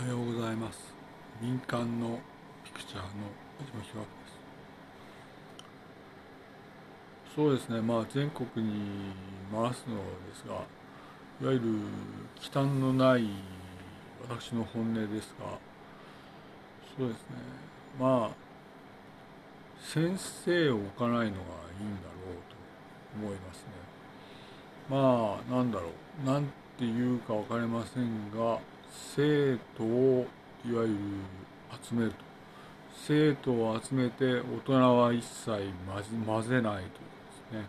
おはようございます。民間のピクチャーの小島弘明です。そうですね。まあ全国に回すのですがいわゆる忌憚のない私の本音ですがそうですね。まあ先生を置かないのがいいんだろうと思いますね。まあなんだろう。なんていうか分かりませんが生徒をいわゆる集めると。生徒を集めて大人は一切混ぜないというですね。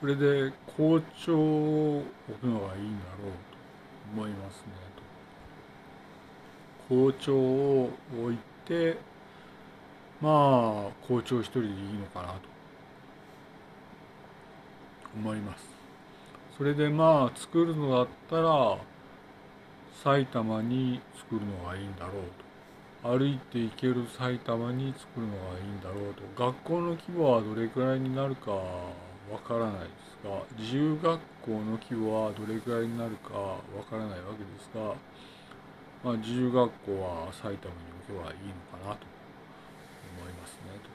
これで校長を置くのがいいんだろうと思いますね。と校長を置いてまあ校長一人でいいのかなと思います。それでまあ作るのだったら埼玉に作るのがいいんだろうと。歩いて行ける埼玉に作るのがいいんだろうと。学校の規模はどれくらいになるかわからないですが自由学校の規模はどれくらいになるかわからないわけですが、まあ、自由学校は埼玉に置けばいいのかなと思いますねと。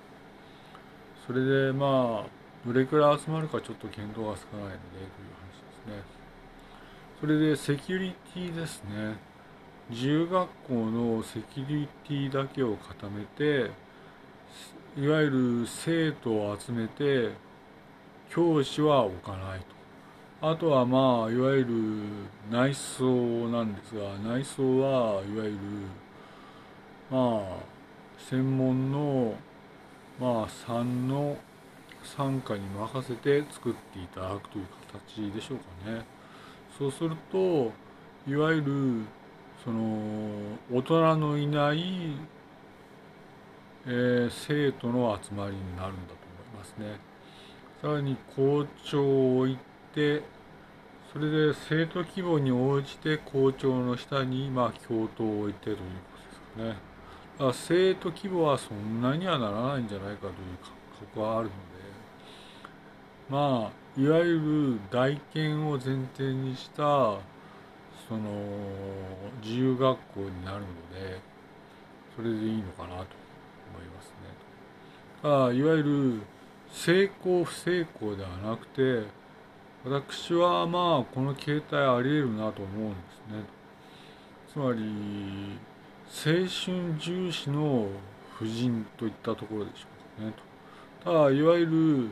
それでまあどれくらい集まるかちょっと見当がつかないのでという話ですね。それでセキュリティですね。自由学校のセキュリティだけを固めて、いわゆる生徒を集めて、教師は置かないと。あとはまあ、いわゆる内装なんですが、内装はいわゆる、まあ、専門の、まあ、3の参加に任せて作っていただくという形でしょうかね。そうするといわゆるその大人のいない、えー、生徒の集まりになるんだと思いますね。さらに校長を置いてそれで生徒規模に応じて校長の下にまあ教頭を置いてということですかね。だから生徒規模はそんなにはならないんじゃないかという感覚はあるのでまあいわゆる大研を前提にしたその自由学校になるのでそれでいいのかなと思いますね。ただいわゆる成功不成功ではなくて私はまあこの形態あり得るなと思うんですね。つまり青春重視の婦人といったところでしょうかね。ただいわゆる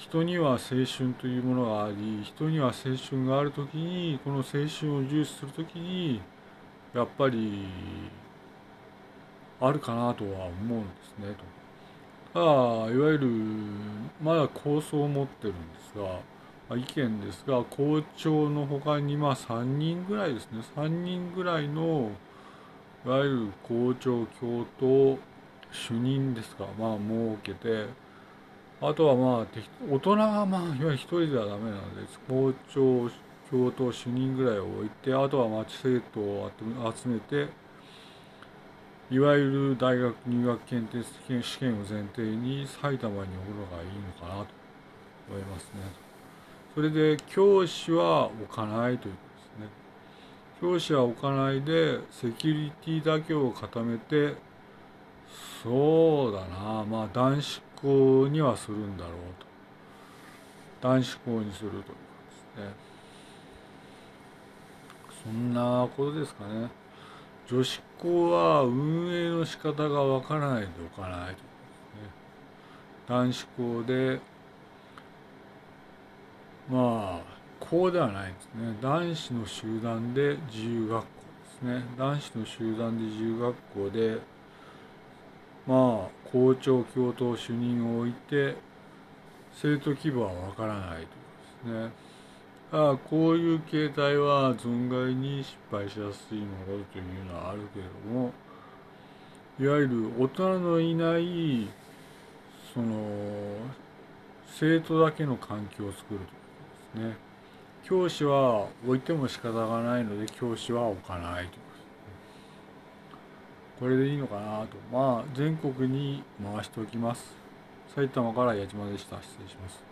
人には青春というものがあり人には青春がある時にこの青春を重視する時にやっぱりあるかなとは思うんですねと。ただいわゆるまだ構想を持ってるんですが、意見ですが校長のほかにまあ3人ぐらいですね3人ぐらいのいわゆる校長教頭主任ですかまあ設けてあとはまあ大人がまあいわゆる一人ではダメなので校長教頭主任ぐらいを置いてあとはまあ生徒を集めていわゆる大学入学検定試験を前提に埼玉に置くのがいいのかなと思いますね。それで教師は置かないということですね。教師は置かないでセキュリティだけを固めてそうまあ男子校にはするんだろうと。男子校にするということですね。そんなことですかね。女子校は運営の仕方がわからないでおかないとね。男子校でまあ校ではないですね。男子の集団で自由学校ですね。男子の集団で自由学校でまあ校長教頭主任を置いて生徒規模はわからないということですね。ああこういう形態は存外に失敗しやすいものというのはあるけれどもいわゆる大人のいないその生徒だけの環境を作るということですね。教師は置いても仕方がないので教師は置かないといこれでいいのかなと。まあ全国に回しておきます。埼玉から八島でした。失礼します。